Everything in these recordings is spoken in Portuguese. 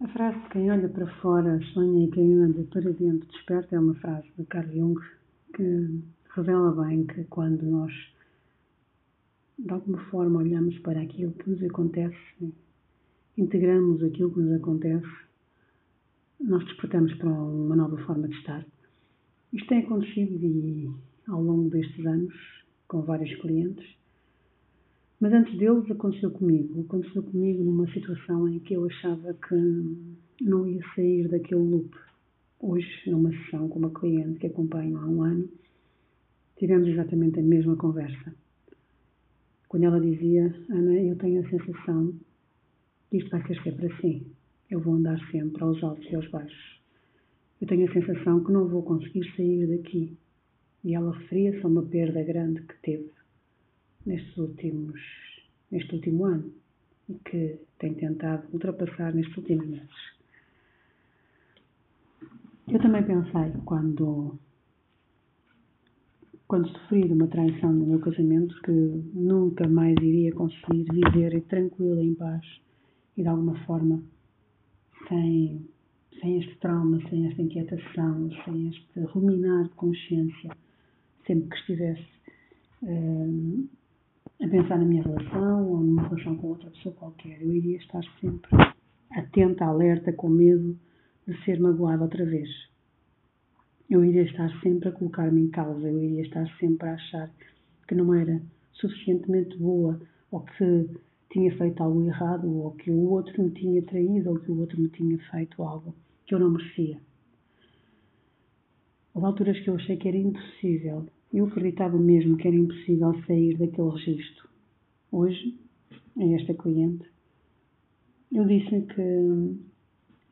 A frase quem olha para fora sonha e quem olha para dentro desperta é uma frase de Carl Jung que revela bem que quando nós de alguma forma olhamos para aquilo que nos acontece, integramos aquilo que nos acontece, nós despertamos para uma nova forma de estar. Isto tem acontecido e, ao longo destes anos com vários clientes, mas antes deles aconteceu comigo. Aconteceu comigo numa situação em que eu achava que não ia sair daquele loop. Hoje, numa sessão com uma cliente que acompanho há um ano, tivemos exatamente a mesma conversa quando ela dizia, Ana, eu tenho a sensação que isto vai ser sempre assim. Eu vou andar sempre aos altos e aos baixos. Eu tenho a sensação que não vou conseguir sair daqui. E ela referia-se a uma perda grande que teve nestes últimos, neste último ano e que tem tentado ultrapassar nestes últimos meses. Eu também pensei quando quando sofri de uma traição no meu casamento que nunca mais iria conseguir viver tranquila, em paz e de alguma forma sem, sem este trauma, sem esta inquietação, sem este ruminar de consciência, sempre que estivesse uh, a pensar na minha relação ou numa relação com outra pessoa qualquer. Eu iria estar sempre atenta, alerta, com medo de ser magoada outra vez eu iria estar sempre a colocar-me em causa, eu iria estar sempre a achar que não era suficientemente boa ou que tinha feito algo errado ou que o outro me tinha traído ou que o outro me tinha feito algo que eu não merecia. Houve alturas que eu achei que era impossível, eu acreditava mesmo que era impossível sair daquele registro. Hoje, a esta cliente, eu disse que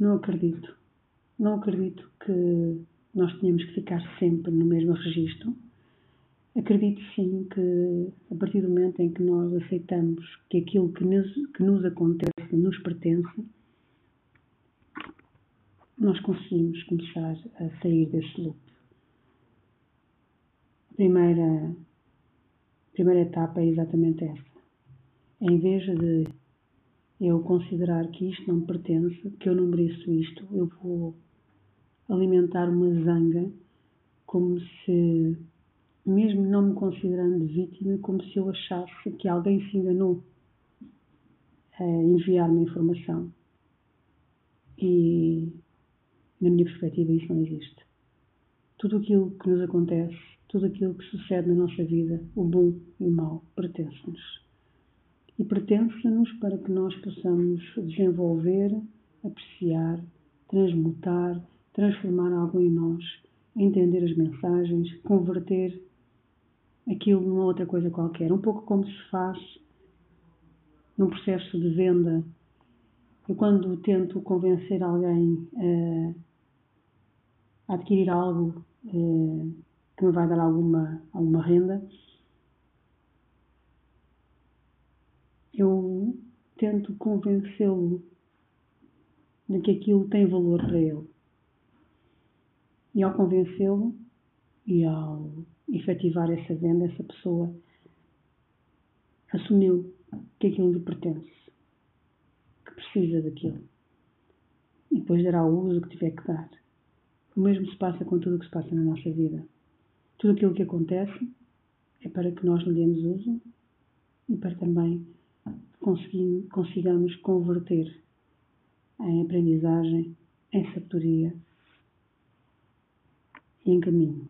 não acredito, não acredito que nós tínhamos que ficar sempre no mesmo registro. Acredito sim que a partir do momento em que nós aceitamos que aquilo que nos, que nos acontece nos pertence, nós conseguimos começar a sair desse loop. Primeira, primeira etapa é exatamente essa. Em vez de eu considerar que isto não me pertence, que eu não mereço isto, eu vou alimentar uma zanga como se, mesmo não me considerando vítima, como se eu achasse que alguém se enganou a enviar-me informação. E, na minha perspectiva, isso não existe. Tudo aquilo que nos acontece, tudo aquilo que sucede na nossa vida, o bom e o mau, pertence-nos. E pertence-nos para que nós possamos desenvolver, apreciar, transmutar, transformar algo em nós, entender as mensagens, converter aquilo numa outra coisa qualquer. Um pouco como se faz num processo de venda. Eu, quando tento convencer alguém a adquirir algo eh, que me vai dar alguma, alguma renda, eu tento convencê-lo de que aquilo tem valor para ele. E ao convencê-lo e ao efetivar essa venda, essa pessoa assumiu que aquilo lhe pertence, que precisa daquilo. E depois dará o uso que tiver que dar. O mesmo se passa com tudo o que se passa na nossa vida. Tudo aquilo que acontece é para que nós lhe demos uso e para também consigamos converter em aprendizagem, em sabedoria e encaminho.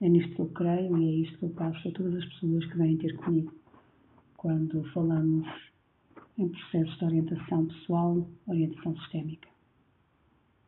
É nisto que eu creio e é isto que eu passo a todas as pessoas que vêm ter comigo quando falamos em processos de orientação pessoal, orientação sistémica.